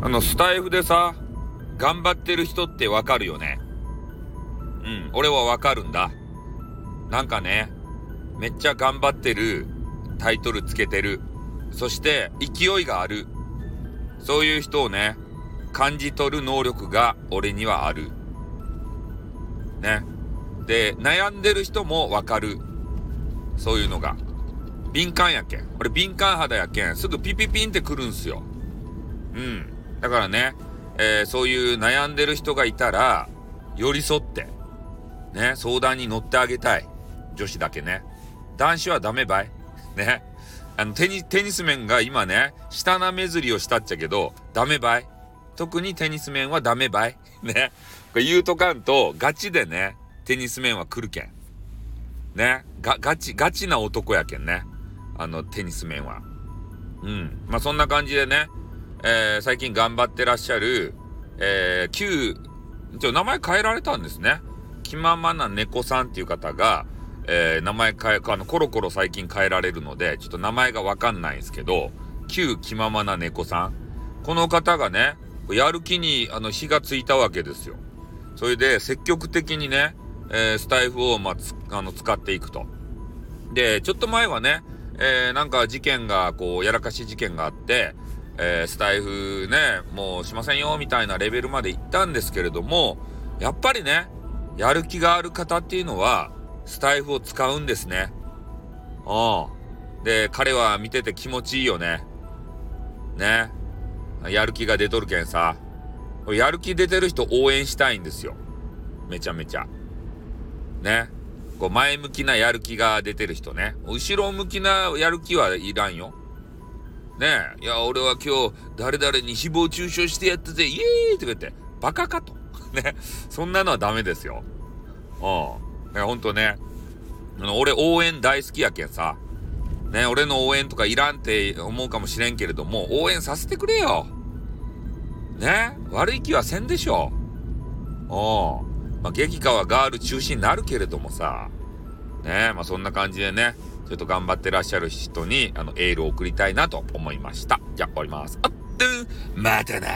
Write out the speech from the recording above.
あの、スタイフでさ、頑張ってる人ってわかるよね。うん、俺はわかるんだ。なんかね、めっちゃ頑張ってる、タイトルつけてる、そして勢いがある。そういう人をね、感じ取る能力が俺にはある。ね。で、悩んでる人もわかる。そういうのが。敏感やけん。俺敏感肌やけん。すぐピピピンってくるんすよ。うん。だからね、えー、そういう悩んでる人がいたら、寄り添って、ね、相談に乗ってあげたい。女子だけね。男子はダメばい。ね。あの、テニ、テニス面が今ね、下なめずりをしたっちゃけど、ダメばい。特にテニス面はダメばい。ね。言うとかんと、ガチでね、テニス面は来るけん。ね。が、ガチ、ガチな男やけんね。あの、テニス面は。うん。まあ、そんな感じでね、えー、最近頑張ってらっしゃる、えー、旧、一応名前変えられたんですね。気ままな猫さんっていう方が、えー、名前変え、あの、コロコロ最近変えられるので、ちょっと名前がわかんないんですけど、旧気ままな猫さん。この方がね、やる気に、あの、火がついたわけですよ。それで、積極的にね、えー、スタイフを、まあ、あの、使っていくと。で、ちょっと前はね、えー、なんか事件が、こう、やらかし事件があって、えー、スタイフね、もうしませんよ、みたいなレベルまで行ったんですけれども、やっぱりね、やる気がある方っていうのは、スタイフを使うんですね。うん。で、彼は見てて気持ちいいよね。ね。やる気が出とるけんさ。やる気出てる人応援したいんですよ。めちゃめちゃ。ね。こう前向きなやる気が出てる人ね。後ろ向きなやる気はいらんよ。ねえ、いや、俺は今日、誰々に誹謗中傷してやったぜ、イエーイとか言って、バカかと。ね、そんなのはダメですよ。うん。ね、ほんとね、俺応援大好きやけんさ、ね、俺の応援とかいらんって思うかもしれんけれども、応援させてくれよ。ね、悪い気はせんでしょ。うん。まあ、激化はガール中心になるけれどもさ、ね、まあそんな感じでね、ちょっと頑張ってらっしゃる人に、あの、エールを送りたいなと思いました。じゃあ、終わります。あっと、またな。